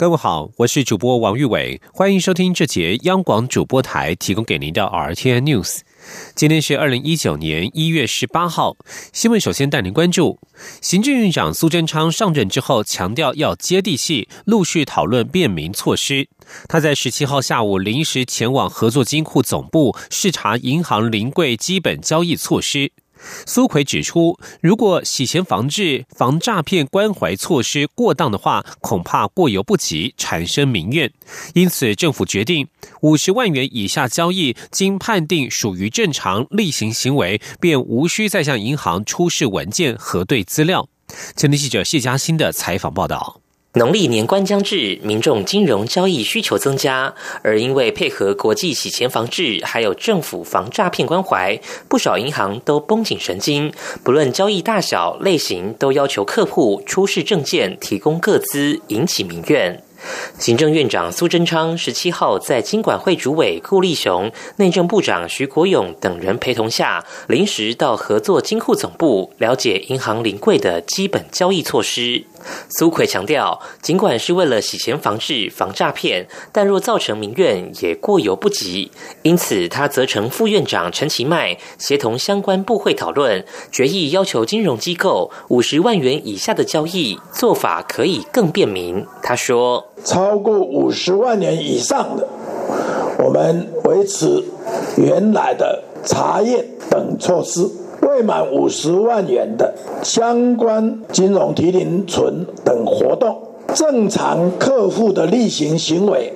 各位好，我是主播王玉伟，欢迎收听这节央广主播台提供给您的 RTN News。今天是二零一九年一月十八号。新闻首先带您关注，行政院长苏贞昌上任之后，强调要接地气，陆续讨论便民措施。他在十七号下午临时前往合作金库总部视察银行临柜基本交易措施。苏奎指出，如果洗钱防治、防诈骗关怀措施过当的话，恐怕过犹不及，产生民怨。因此，政府决定五十万元以下交易，经判定属于正常例行行为，便无需再向银行出示文件核对资料。前天记者谢嘉欣的采访报道。农历年关将至，民众金融交易需求增加，而因为配合国际洗钱防治，还有政府防诈骗关怀，不少银行都绷紧神经，不论交易大小类型，都要求客户出示证件、提供个资，引起民怨。行政院长苏贞昌十七号在金管会主委顾立雄、内政部长徐国勇等人陪同下，临时到合作金库总部了解银行临柜的基本交易措施。苏奎强调，尽管是为了洗钱防治、防诈骗，但若造成民怨，也过犹不及。因此，他责成副院长陈其迈协同相关部会讨论决议，要求金融机构五十万元以下的交易做法可以更便民。他说。超过五十万元以上的，我们维持原来的查验等措施；未满五十万元的相关金融提零存等活动，正常客户的例行行为，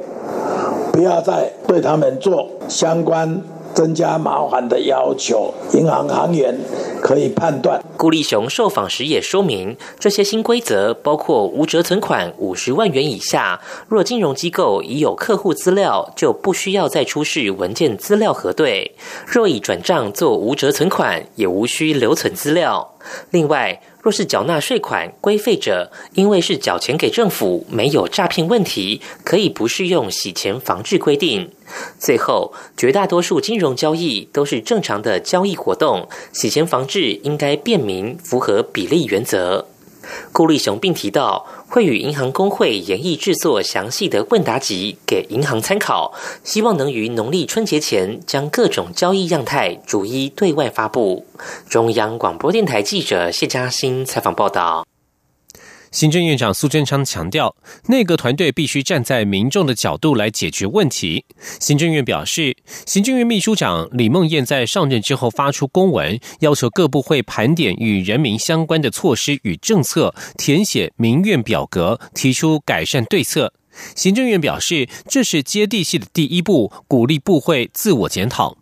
不要再对他们做相关。增加麻烦的要求，银行行员可以判断。顾立雄受访时也说明，这些新规则包括无折存款五十万元以下，若金融机构已有客户资料，就不需要再出示文件资料核对；若已转账做无折存款，也无需留存资料。另外，若是缴纳税款规费者，因为是缴钱给政府，没有诈骗问题，可以不适用洗钱防治规定。最后，绝大多数金融交易都是正常的交易活动，洗钱防治应该便民，符合比例原则。顾立雄并提到，会与银行工会研议制作详细的问答集给银行参考，希望能于农历春节前将各种交易样态逐一对外发布。中央广播电台记者谢嘉欣采访报道。行政院长苏贞昌强调，内阁团队必须站在民众的角度来解决问题。行政院表示，行政院秘书长李梦燕在上任之后发出公文，要求各部会盘点与人民相关的措施与政策，填写民怨表格，提出改善对策。行政院表示，这是接地气的第一步，鼓励部会自我检讨。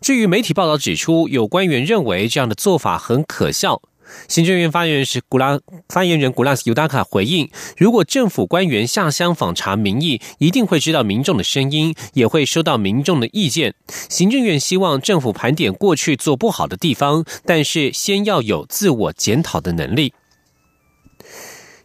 至于媒体报道指出，有官员认为这样的做法很可笑。行政院发言人是古拉发言人古拉斯尤达卡回应：如果政府官员下乡访查民意，一定会知道民众的声音，也会收到民众的意见。行政院希望政府盘点过去做不好的地方，但是先要有自我检讨的能力。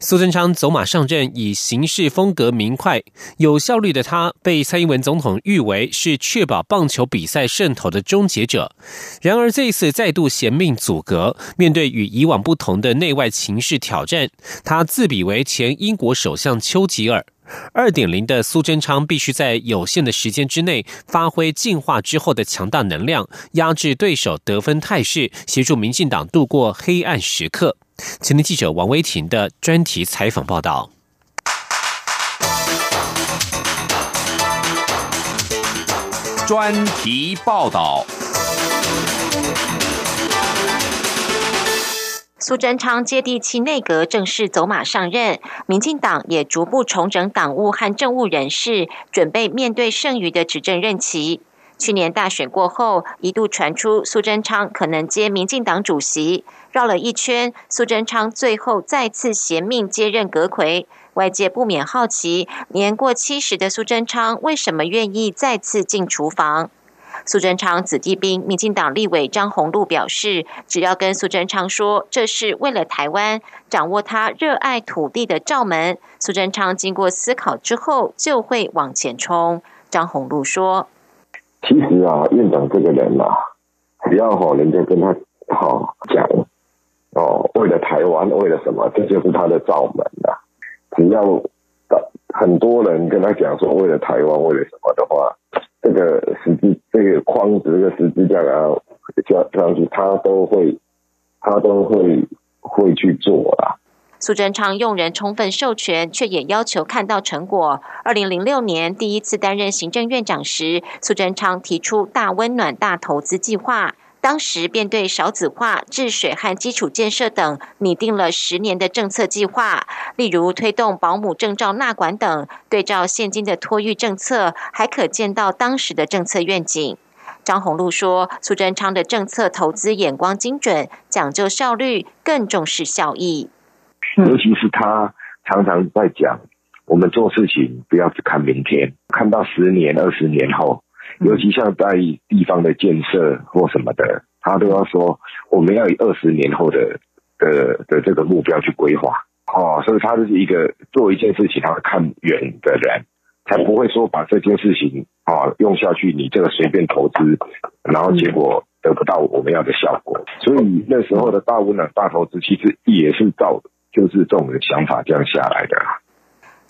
苏贞昌走马上任，以行事风格明快、有效率的他，被蔡英文总统誉为是确保棒球比赛胜投的终结者。然而，这一次再度衔命阻隔，面对与以往不同的内外情势挑战，他自比为前英国首相丘吉尔。二点零的苏贞昌必须在有限的时间之内，发挥进化之后的强大能量，压制对手得分态势，协助民进党度过黑暗时刻。前天记者王威婷的专题采访报道。专题报道。苏贞昌接地气内阁正式走马上任，民进党也逐步重整党务和政务人士，准备面对剩余的执政任期。去年大选过后，一度传出苏贞昌可能接民进党主席，绕了一圈，苏贞昌最后再次衔命接任阁魁。外界不免好奇，年过七十的苏贞昌为什么愿意再次进厨房？苏贞昌子弟兵，民进党立委张宏禄表示，只要跟苏贞昌说这是为了台湾，掌握他热爱土地的罩门，苏贞昌经过思考之后就会往前冲。张宏禄说：“其实啊，院长这个人啊，只要哈人家跟他好讲哦，为了台湾，为了什么，这就是他的罩门啊。只要很多人跟他讲说为了台湾，为了什么的话。”这个十字这个框子，这个十字架啊，加上去，他都会，他都会会去做啦。苏贞昌用人充分授权，却也要求看到成果。二零零六年第一次担任行政院长时，苏贞昌提出大温暖大投资计划。当时便对少子化、治水和基础建设等拟定了十年的政策计划，例如推动保姆证照纳管等。对照现今的托育政策，还可见到当时的政策愿景。张宏禄说：“苏贞昌的政策投资眼光精准，讲究效率，更重视效益。尤其是他常常在讲，我们做事情不要只看明天，看到十年、二十年后。”尤其像在地方的建设或什么的，他都要说我们要以二十年后的的的这个目标去规划，哦，所以他是一个做一件事情他会看远的人，才不会说把这件事情啊用下去，你这个随便投资，然后结果得不到我们要的效果。所以那时候的大温暖大投资其实也是照就是这种想法这样下来的。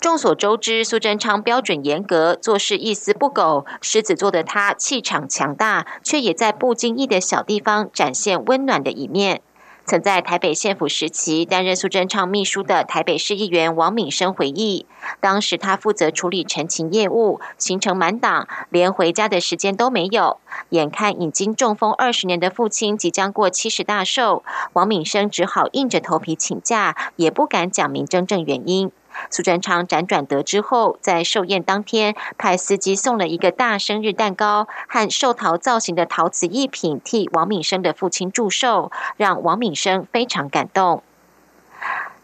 众所周知，苏贞昌标准严格，做事一丝不苟。狮子座的他气场强大，却也在不经意的小地方展现温暖的一面。曾在台北县府时期担任苏贞昌秘书的台北市议员王敏生回忆，当时他负责处理陈情业务，行程满档，连回家的时间都没有。眼看已经中风二十年的父亲即将过七十大寿，王敏生只好硬着头皮请假，也不敢讲明真正原因。苏贞昌辗转得知后，在寿宴当天，派司机送了一个大生日蛋糕和寿桃造型的陶瓷艺品，替王敏生的父亲祝寿，让王敏生非常感动。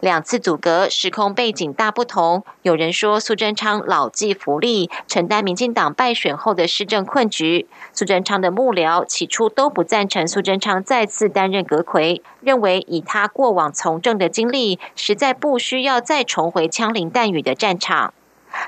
两次阻隔，时空背景大不同。有人说苏贞昌老骥伏枥，承担民进党败选后的施政困局。苏贞昌的幕僚起初都不赞成苏贞昌再次担任阁魁，认为以他过往从政的经历，实在不需要再重回枪林弹雨的战场。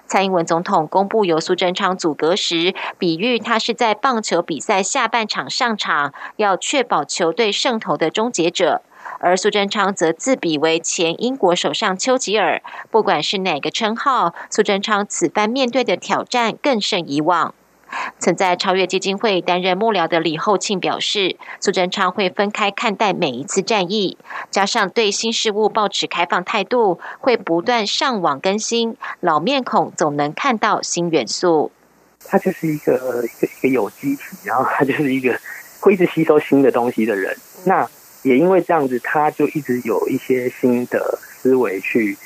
蔡英文总统公布由苏贞昌阻隔时，比喻他是在棒球比赛下半场上场，要确保球队胜投的终结者。而苏贞昌则自比为前英国首相丘吉尔，不管是哪个称号，苏贞昌此番面对的挑战更胜以往。曾在超越基金会担任幕僚的李厚庆表示，苏贞昌会分开看待每一次战役，加上对新事物保持开放态度，会不断上网更新老面孔，总能看到新元素。他就是一个一个一个有机体，然后他就是一个会一直吸收新的东西的人。那也因为这样子，他就一直有一些新的思维去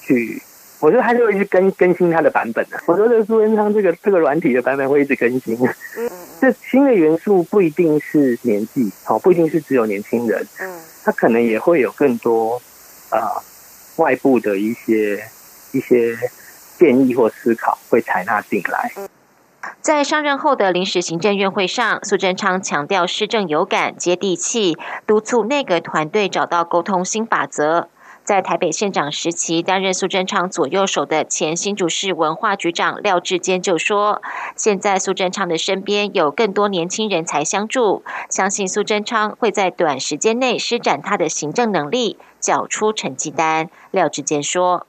去，我觉得他就会去更更新他的版本呢。我觉得苏文昌这个这个软体的版本会一直更新。嗯，这新的元素不一定是年纪，好，不一定是只有年轻人。嗯，他可能也会有更多啊外部的一些一些建议或思考会采纳进来。在上任后的临时行政院会上，苏贞昌强调施政有感、接地气，督促内阁团队找到沟通新法则。在台北县长时期担任苏贞昌左右手的前新竹市文化局长廖志坚就说：“现在苏贞昌的身边有更多年轻人才相助，相信苏贞昌会在短时间内施展他的行政能力，缴出成绩单。”廖志坚说：“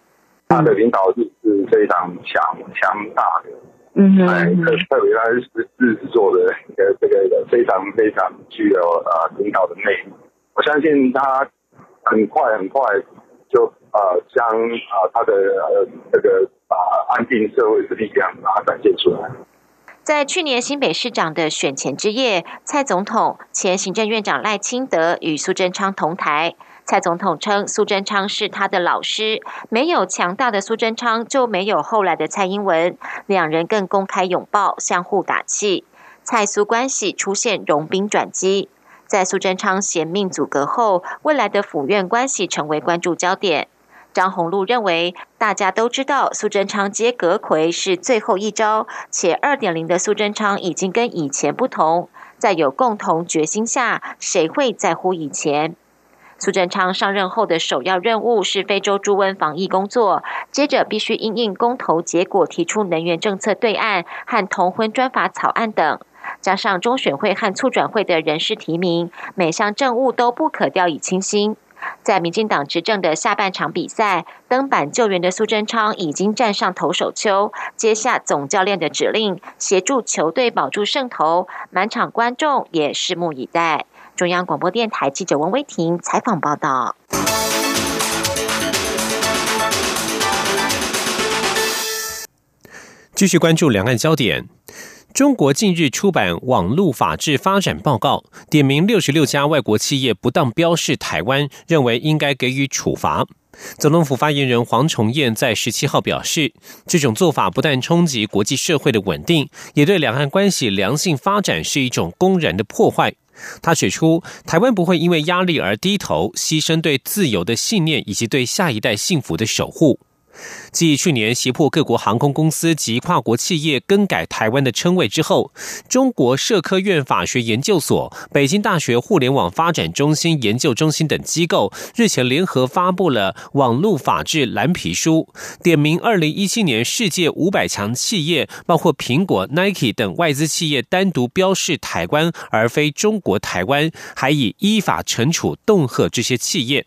他的领导力是非常强强大的。”嗯，哎，特别他是日子做的一个这个非常非常具有呃领导的魅力，我相信他很快很快就呃将啊他的呃这个把安定社会的力量把它展现出来。在去年新北市长的选前之夜，蔡总统、前行政院长赖清德与苏贞昌同台。蔡总统称，苏贞昌是他的老师，没有强大的苏贞昌，就没有后来的蔡英文。两人更公开拥抱，相互打气。蔡苏关系出现融冰转机，在苏贞昌衔命阻隔后，未来的府院关系成为关注焦点。张宏禄认为，大家都知道苏贞昌接阁魁是最后一招，且二点零的苏贞昌已经跟以前不同，在有共同决心下，谁会在乎以前？苏贞昌上任后的首要任务是非洲猪瘟防疫工作，接着必须因应公投结果提出能源政策对案和同婚专法草案等，加上中选会和促转会的人事提名，每项政务都不可掉以轻心。在民进党执政的下半场比赛，登板救援的苏贞昌已经站上投手丘，接下总教练的指令，协助球队保住胜投。满场观众也拭目以待。中央广播电台记者温威婷采访报道。继续关注两岸焦点。中国近日出版《网络法治发展报告》，点名六十六家外国企业不当标示台湾，认为应该给予处罚。总统府发言人黄崇彦在十七号表示，这种做法不但冲击国际社会的稳定，也对两岸关系良性发展是一种公然的破坏。他指出，台湾不会因为压力而低头，牺牲对自由的信念以及对下一代幸福的守护。继去年胁迫各国航空公司及跨国企业更改台湾的称谓之后，中国社科院法学研究所、北京大学互联网发展中心研究中心等机构日前联合发布了网络法治蓝皮书，点名二零一七年世界五百强企业，包括苹果、Nike 等外资企业单独标示台湾而非中国台湾，还以依法惩处恫吓这些企业。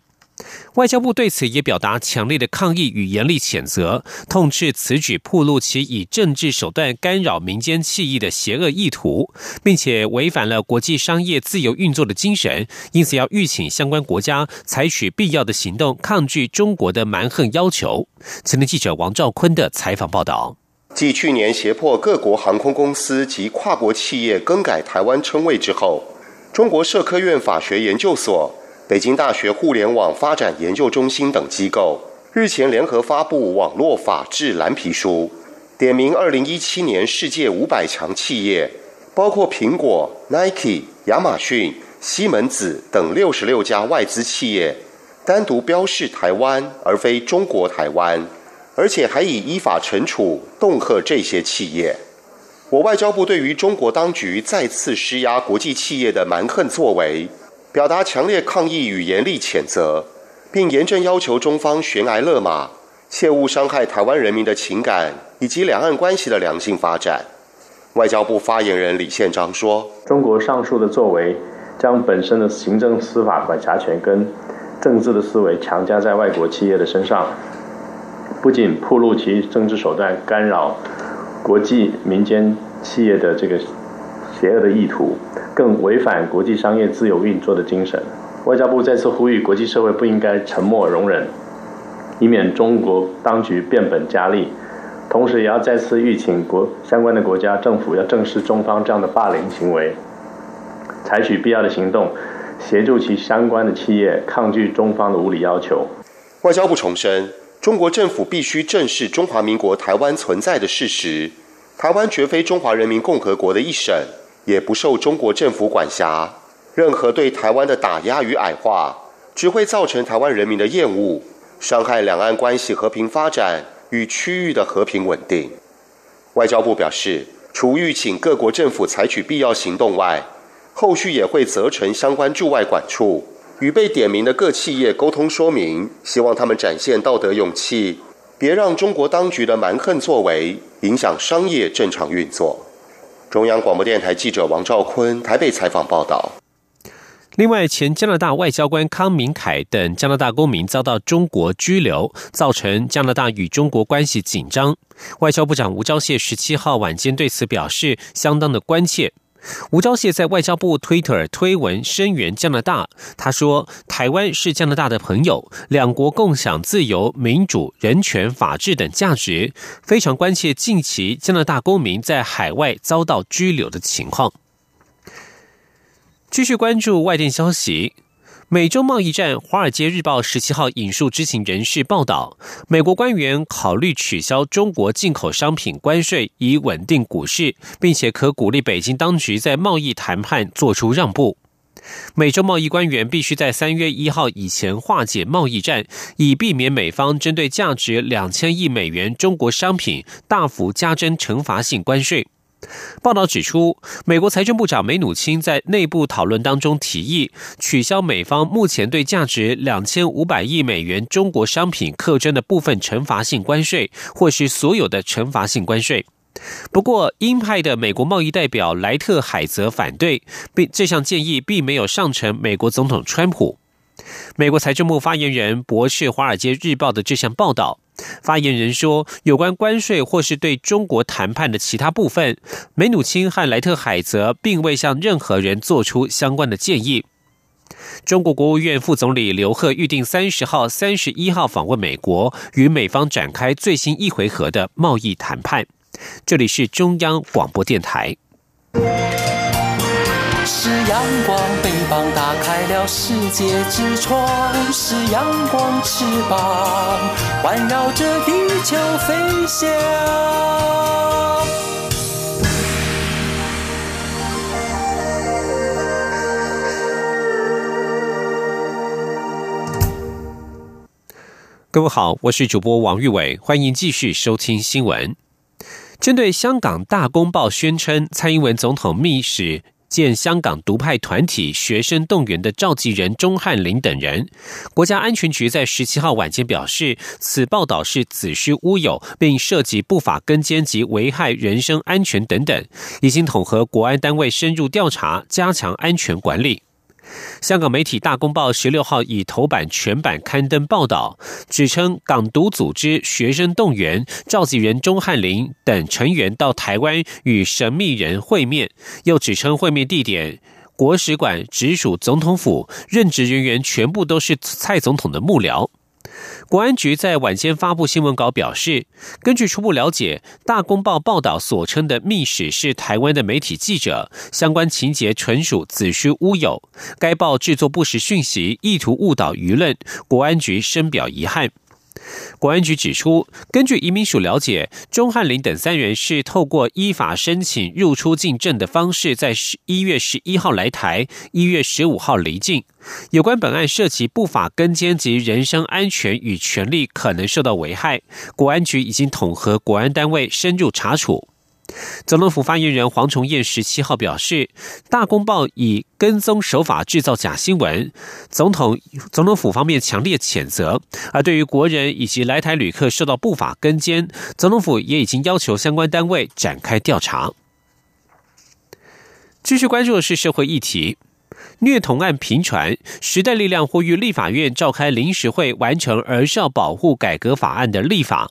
外交部对此也表达强烈的抗议与严厉谴责，痛斥此举暴露其以政治手段干扰民间气议的邪恶意图，并且违反了国际商业自由运作的精神，因此要吁请相关国家采取必要的行动，抗拒中国的蛮横要求。前天记者王兆坤的采访报道：继去年胁迫各国航空公司及跨国企业更改台湾称谓之后，中国社科院法学研究所。北京大学互联网发展研究中心等机构日前联合发布《网络法治蓝皮书》，点名2017年世界五百强企业，包括苹果、Nike、亚马逊、西门子等六十六家外资企业，单独标示台湾而非中国台湾，而且还以依法惩处恫吓这些企业。我外交部对于中国当局再次施压国际企业的蛮横作为。表达强烈抗议与严厉谴责，并严正要求中方悬崖勒马，切勿伤害台湾人民的情感以及两岸关系的良性发展。外交部发言人李宪章说：“中国上述的作为，将本身的行政司法管辖权跟政治的思维强加在外国企业的身上，不仅暴露其政治手段干扰国际民间企业的这个。”邪恶的意图，更违反国际商业自由运作的精神。外交部再次呼吁国际社会不应该沉默容忍，以免中国当局变本加厉。同时，也要再次吁请国相关的国家政府要正视中方这样的霸凌行为，采取必要的行动，协助其相关的企业抗拒中方的无理要求。外交部重申，中国政府必须正视中华民国台湾存在的事实，台湾绝非中华人民共和国的一省。也不受中国政府管辖，任何对台湾的打压与矮化，只会造成台湾人民的厌恶，伤害两岸关系和平发展与区域的和平稳定。外交部表示，除预请各国政府采取必要行动外，后续也会责成相关驻外管处与被点名的各企业沟通说明，希望他们展现道德勇气，别让中国当局的蛮横作为影响商业正常运作。中央广播电台记者王兆坤台北采访报道。另外，前加拿大外交官康明凯等加拿大公民遭到中国拘留，造成加拿大与中国关系紧张。外交部长吴钊燮十七号晚间对此表示相当的关切。吴钊燮在外交部推特推文声援加拿大，他说：“台湾是加拿大的朋友，两国共享自由、民主、人权、法治等价值，非常关切近期加拿大公民在海外遭到拘留的情况。”继续关注外电消息。美洲贸易战，《华尔街日报》十七号引述知情人士报道，美国官员考虑取消中国进口商品关税，以稳定股市，并且可鼓励北京当局在贸易谈判做出让步。美洲贸易官员必须在三月一号以前化解贸易战，以避免美方针对价值两千亿美元中国商品大幅加征惩罚性关税。报道指出，美国财政部长梅努钦在内部讨论当中提议取消美方目前对价值两千五百亿美元中国商品课征的部分惩罚性关税，或是所有的惩罚性关税。不过，鹰派的美国贸易代表莱特海泽反对，并这项建议并没有上呈美国总统川普。美国财政部发言人驳斥《华尔街日报》的这项报道。发言人说，有关关税或是对中国谈判的其他部分，梅努钦和莱特海泽并未向任何人做出相关的建议。中国国务院副总理刘鹤预定三十号、三十一号访问美国，与美方展开最新一回合的贸易谈判。这里是中央广播电台。是阳光，翅膀打开了世界之窗；是阳光，翅膀环绕着地球飞翔。各位好，我是主播王玉伟，欢迎继续收听新闻。针对香港大公报宣称，蔡英文总统密使见香港独派团体学生动员的召集人钟汉林等人，国家安全局在十七号晚间表示，此报道是子虚乌有，并涉及不法跟监及危害人身安全等等，已经统合国安单位深入调查，加强安全管理。香港媒体《大公报》十六号以头版全版刊登报道，指称港独组织学生动员召集人钟汉林等成员到台湾与神秘人会面，又指称会面地点国使馆直属总统府，任职人员全部都是蔡总统的幕僚。国安局在晚间发布新闻稿表示，根据初步了解，《大公报》报道所称的密使是台湾的媒体记者，相关情节纯属子虚乌有。该报制作不实讯息，意图误导舆论，国安局深表遗憾。国安局指出，根据移民署了解，钟汉林等三人是透过依法申请入出境证的方式，在十一月十一号来台，一月十五号离境。有关本案涉及不法跟监及人身安全与权利可能受到危害，国安局已经统合国安单位深入查处。总统府发言人黄崇彦十七号表示，大公报以跟踪手法制造假新闻，总统总统府方面强烈谴责。而对于国人以及来台旅客受到不法跟监，总统府也已经要求相关单位展开调查。继续关注的是社会议题，虐童案频传，时代力量呼吁立法院召开临时会，完成儿少保护改革法案的立法。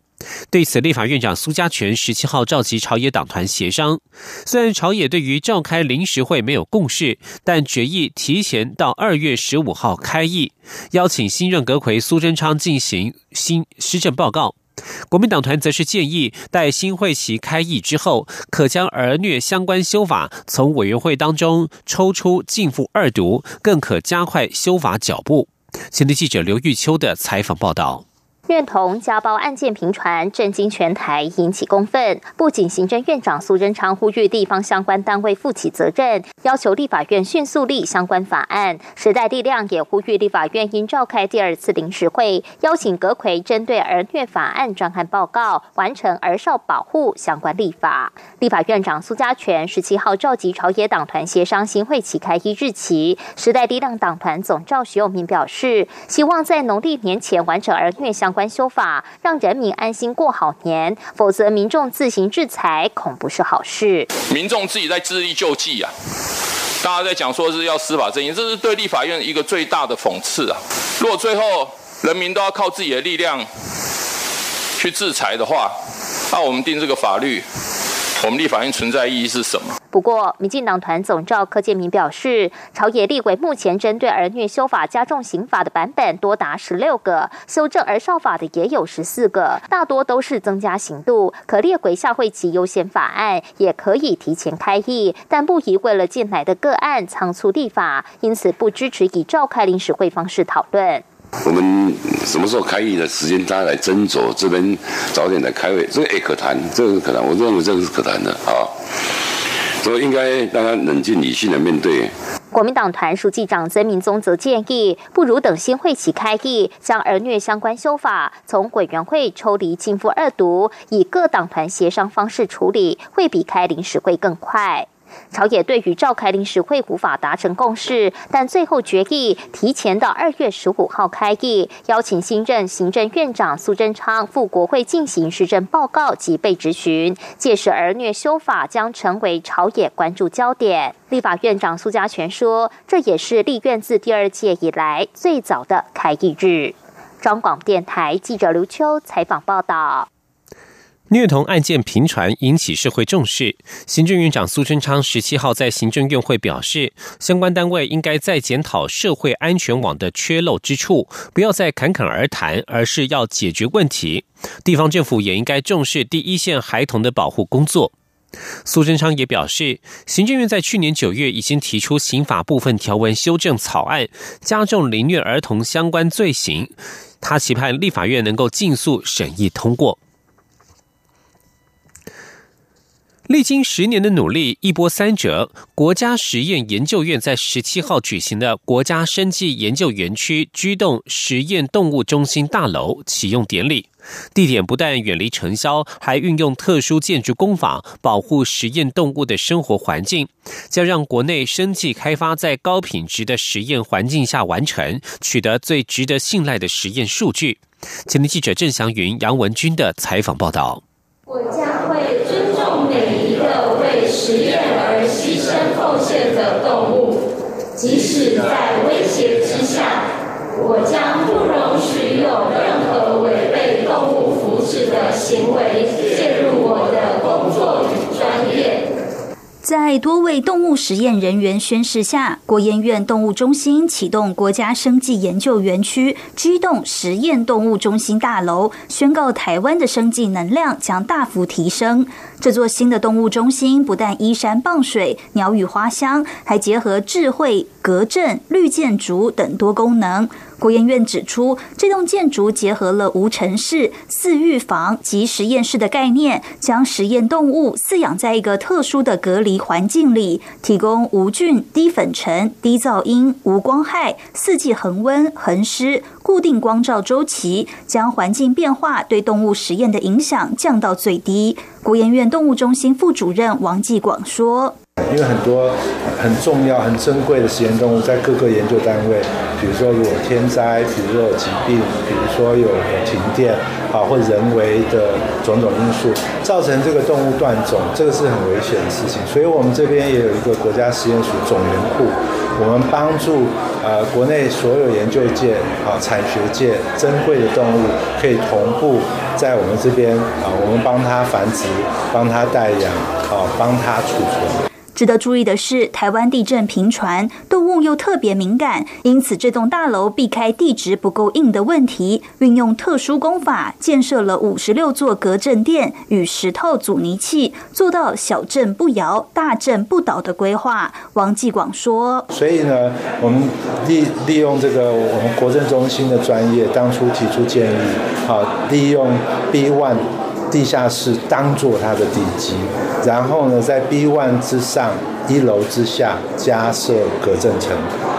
对此，立法院长苏家全十七号召集朝野党团协商。虽然朝野对于召开临时会没有共识，但决议提前到二月十五号开议，邀请新任阁魁苏贞昌进行新施政报告。国民党团则是建议，待新会期开议之后，可将儿虐相关修法从委员会当中抽出进赴二读，更可加快修法脚步。前天记者刘玉秋的采访报道。虐童家暴案件频传，震惊全台，引起公愤。不仅行政院长苏贞昌呼吁地方相关单位负起责任，要求立法院迅速立相关法案。时代力量也呼吁立法院应召开第二次临时会，邀请阁魁针对儿虐法案专案报告，完成儿少保护相关立法。立法院长苏家全十七号召集朝野党团协商新会期开议日期。时代力量党团总召徐永明表示，希望在农历年前完成儿虐相。关修法，让人民安心过好年，否则民众自行制裁，恐不是好事。民众自己在自力救济啊！大家在讲说是要司法正义，这是对立法院一个最大的讽刺啊！如果最后人民都要靠自己的力量去制裁的话，那我们定这个法律。我们立法院存在意义是什么？不过，民进党团总召柯建明表示，朝野立委目前针对儿虐修法加重刑法的版本多达十六个，修正儿少法的也有十四个，大多都是增加刑度，可列为下会期优先法案，也可以提前开议，但不宜为了进来的个案仓促立法，因此不支持以召开临时会方式讨论。我们什么时候开议的时间，大家来斟酌。这边早点来开会，这个也可谈，这个是可谈。我认为这个是可谈的啊，所以应该大家冷静理性的面对。国民党团书记长曾明宗则建议，不如等新会期开议，将儿虐相关修法从委员会抽离进赴二读，以各党团协商方式处理，会比开临时会更快。朝野对于召开临时会无法达成共识，但最后决议提前到二月十五号开议，邀请新任行政院长苏贞昌赴国会进行施政报告及被质询。届时儿虐修法将成为朝野关注焦点。立法院长苏家全说，这也是立院自第二届以来最早的开议日。中广电台记者刘秋采访报道。虐童案件频传，引起社会重视。行政院长苏贞昌十七号在行政院会表示，相关单位应该再检讨社会安全网的缺漏之处，不要再侃侃而谈，而是要解决问题。地方政府也应该重视第一线孩童的保护工作。苏贞昌也表示，行政院在去年九月已经提出刑法部分条文修正草案，加重凌虐儿童相关罪行。他期盼立法院能够尽速审议通过。历经十年的努力，一波三折，国家实验研究院在十七号举行的国家生技研究园区居动实验动物中心大楼启用典礼。地点不但远离尘嚣，还运用特殊建筑工法保护实验动物的生活环境，将让国内生技开发在高品质的实验环境下完成，取得最值得信赖的实验数据。前天记者郑祥云、杨文军的采访报道。我将会实验而牺牲奉献的动物，即使在威胁之下，我将不容许有任何违背动物福祉的行为介入我的工作与专业。在多位动物实验人员宣誓下，国研院动物中心启动国家生技研究园区机动实验动物中心大楼，宣告台湾的生技能量将大幅提升。这座新的动物中心不但依山傍水、鸟语花香，还结合智慧、隔震、绿建筑等多功能。国研院指出，这栋建筑结合了无尘室、四预防及实验室的概念，将实验动物饲养在一个特殊的隔离环境里，提供无菌、低粉尘、低噪音、无光害、四季恒温、恒湿、固定光照周期，将环境变化对动物实验的影响降到最低。国研院动物中心副主任王继广说。因为很多很重要、很珍贵的实验动物在各个研究单位，比如说有天灾，比如说有疾病，比如说有停电，啊，或人为的种种因素，造成这个动物断种，这个是很危险的事情。所以我们这边也有一个国家实验署种源库，我们帮助呃国内所有研究界、啊产学界珍贵的动物可以同步在我们这边啊，我们帮他繁殖，帮他代养，啊，帮他储存。值得注意的是，台湾地震频传，动物又特别敏感，因此这栋大楼避开地质不够硬的问题，运用特殊工法建设了五十六座隔震垫与十套阻尼器，做到小震不摇、大震不倒的规划。王继广说：“所以呢，我们利利用这个我们国政中心的专业，当初提出建议，好利用 B one。”地下室当做它的地基，然后呢，在 B one 之上，一楼之下加设隔震层，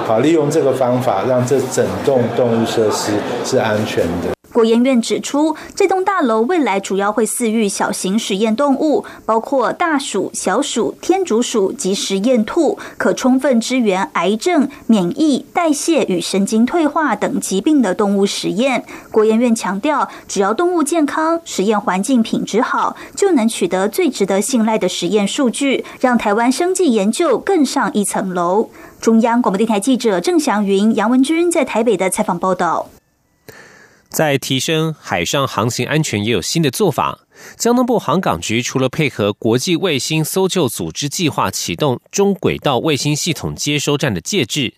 好，利用这个方法，让这整栋动物设施是安全的。国研院指出，这栋大楼未来主要会饲育小型实验动物，包括大鼠、小鼠、天竺鼠及实验兔，可充分支援癌症、免疫、代谢与神经退化等疾病的动物实验。国研院强调，只要动物健康、实验环境品质好，就能取得最值得信赖的实验数据，让台湾生技研究更上一层楼。中央广播电台记者郑祥云、杨文君在台北的采访报道。在提升海上航行安全，也有新的做法。江东部航港局除了配合国际卫星搜救组织计划，启动中轨道卫星系统接收站的介质。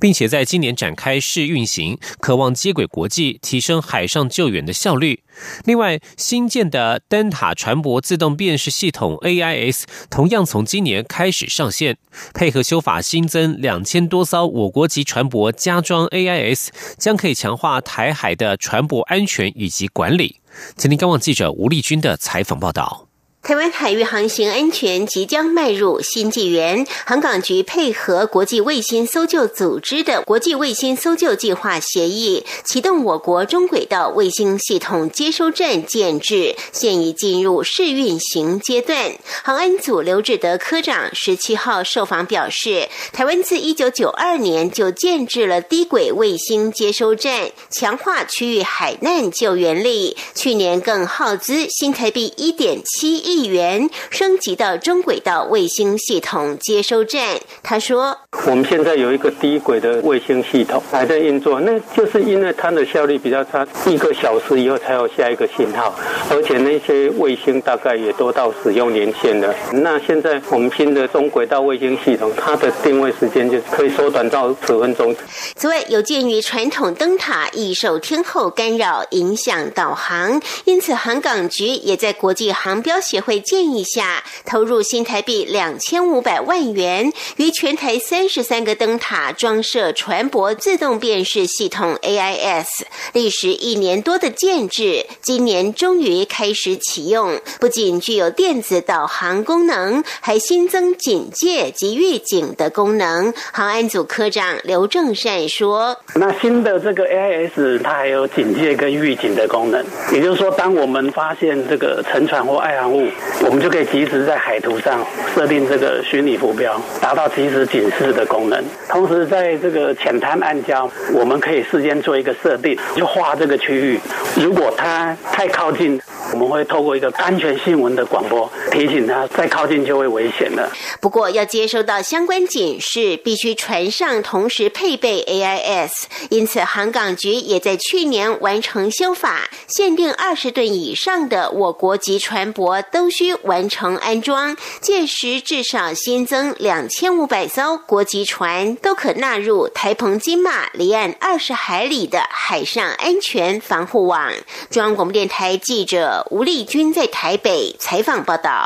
并且在今年展开试运行，渴望接轨国际，提升海上救援的效率。另外，新建的灯塔船舶自动辨识系统 AIS 同样从今年开始上线，配合修法新增两千多艘我国籍船舶加装 AIS，将可以强化台海的船舶安全以及管理。今天，刚望记者吴丽君的采访报道。台湾海域航行安全即将迈入新纪元，航港局配合国际卫星搜救组织的国际卫星搜救计划协议，启动我国中轨道卫星系统接收站建制，现已进入试运行阶段。航安组刘志德科长十七号受访表示，台湾自一九九二年就建制了低轨卫星接收站，强化区域海难救援力，去年更耗资新台币一点七亿。亿元升级到中轨道卫星系统接收站。他说：“我们现在有一个低轨的卫星系统还在运作，那就是因为它的效率比较差，一个小时以后才有下一个信号，而且那些卫星大概也都到使用年限了。那现在我们新的中轨道卫星系统，它的定位时间就可以缩短到十分钟。此外，有鉴于传统灯塔易受天候干扰，影响导航，因此航港局也在国际航标协会建议下，投入新台币两千五百万元，于全台三十三个灯塔装设船舶自动辨识系统 AIS。历时一年多的建制，今年终于开始启用。不仅具有电子导航功能，还新增警戒及预警的功能。航安组科长刘正善说：“那新的这个 AIS，它还有警戒跟预警的功能。也就是说，当我们发现这个沉船或爱航物，我们就可以及时在海图上设定这个虚拟浮标，达到及时警示的功能。同时，在这个浅滩暗礁，我们可以事先做一个设定，就画这个区域。如果它太靠近，我们会透过一个安全新闻的广播提醒他，再靠近就会危险了。不过，要接收到相关警示，必须船上同时配备 AIS。因此，航港局也在去年完成修法，限定二十吨以上的我国籍船舶都需完成安装。届时，至少新增两千五百艘国籍船都可纳入台澎金马离岸二十海里的海上安全防护网。中央广播电台记者。吴丽君在台北采访报道。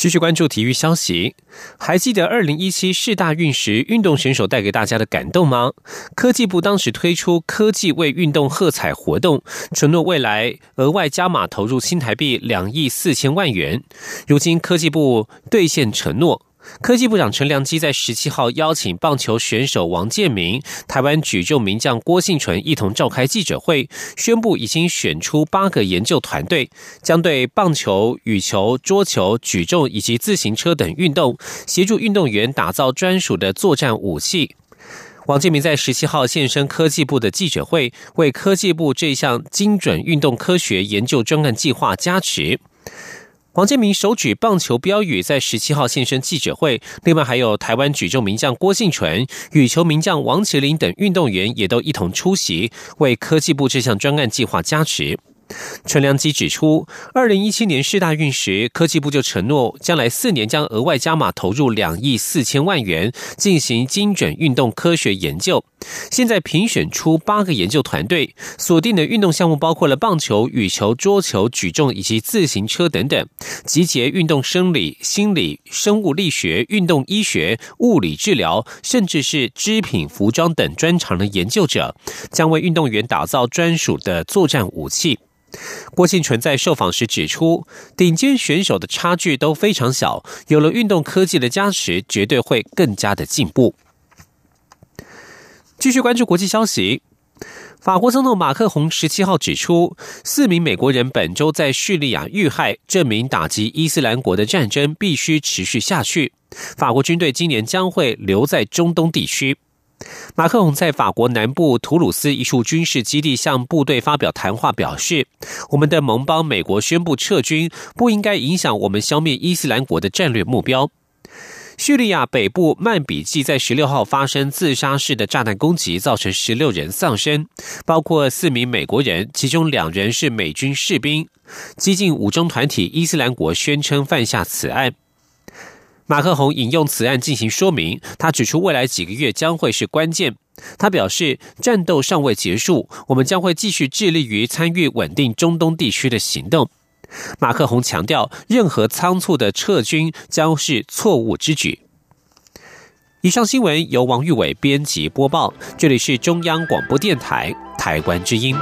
继续关注体育消息，还记得二零一七世大运时运动选手带给大家的感动吗？科技部当时推出科技为运动喝彩活动，承诺未来额外加码投入新台币两亿四千万元。如今科技部兑现承诺。科技部长陈良基在十七号邀请棒球选手王建民、台湾举重名将郭信纯一同召开记者会，宣布已经选出八个研究团队，将对棒球、羽球、桌球、举重以及自行车等运动，协助运动员打造专属的作战武器。王建民在十七号现身科技部的记者会，为科技部这项精准运动科学研究专案计划加持。王建民手举棒球标语，在十七号现身记者会。另外，还有台湾举重名将郭信纯、羽球名将王麒麟等运动员也都一同出席，为科技部这项专案计划加持。陈良基指出，二零一七年世大运时，科技部就承诺，将来四年将额外加码投入两亿四千万元，进行精准运动科学研究。现在评选出八个研究团队，锁定的运动项目包括了棒球、羽球、桌球、举重以及自行车等等，集结运动生理、心理、生物力学、运动医学、物理治疗，甚至是织品、服装等专长的研究者，将为运动员打造专属的作战武器。郭庆纯在受访时指出，顶尖选手的差距都非常小，有了运动科技的加持，绝对会更加的进步。继续关注国际消息，法国总统马克宏十七号指出，四名美国人本周在叙利亚遇害，证明打击伊斯兰国的战争必须持续下去。法国军队今年将会留在中东地区。马克龙在法国南部图鲁斯一处军事基地向部队发表谈话，表示：“我们的盟邦美国宣布撤军，不应该影响我们消灭伊斯兰国的战略目标。”叙利亚北部曼比季在十六号发生自杀式的炸弹攻击，造成十六人丧生，包括四名美国人，其中两人是美军士兵。激进武装团体伊斯兰国宣称犯下此案。马克宏引用此案进行说明，他指出未来几个月将会是关键。他表示，战斗尚未结束，我们将会继续致力于参与稳定中东地区的行动。马克宏强调，任何仓促的撤军将是错误之举。以上新闻由王玉伟编辑播报，这里是中央广播电台台湾之音。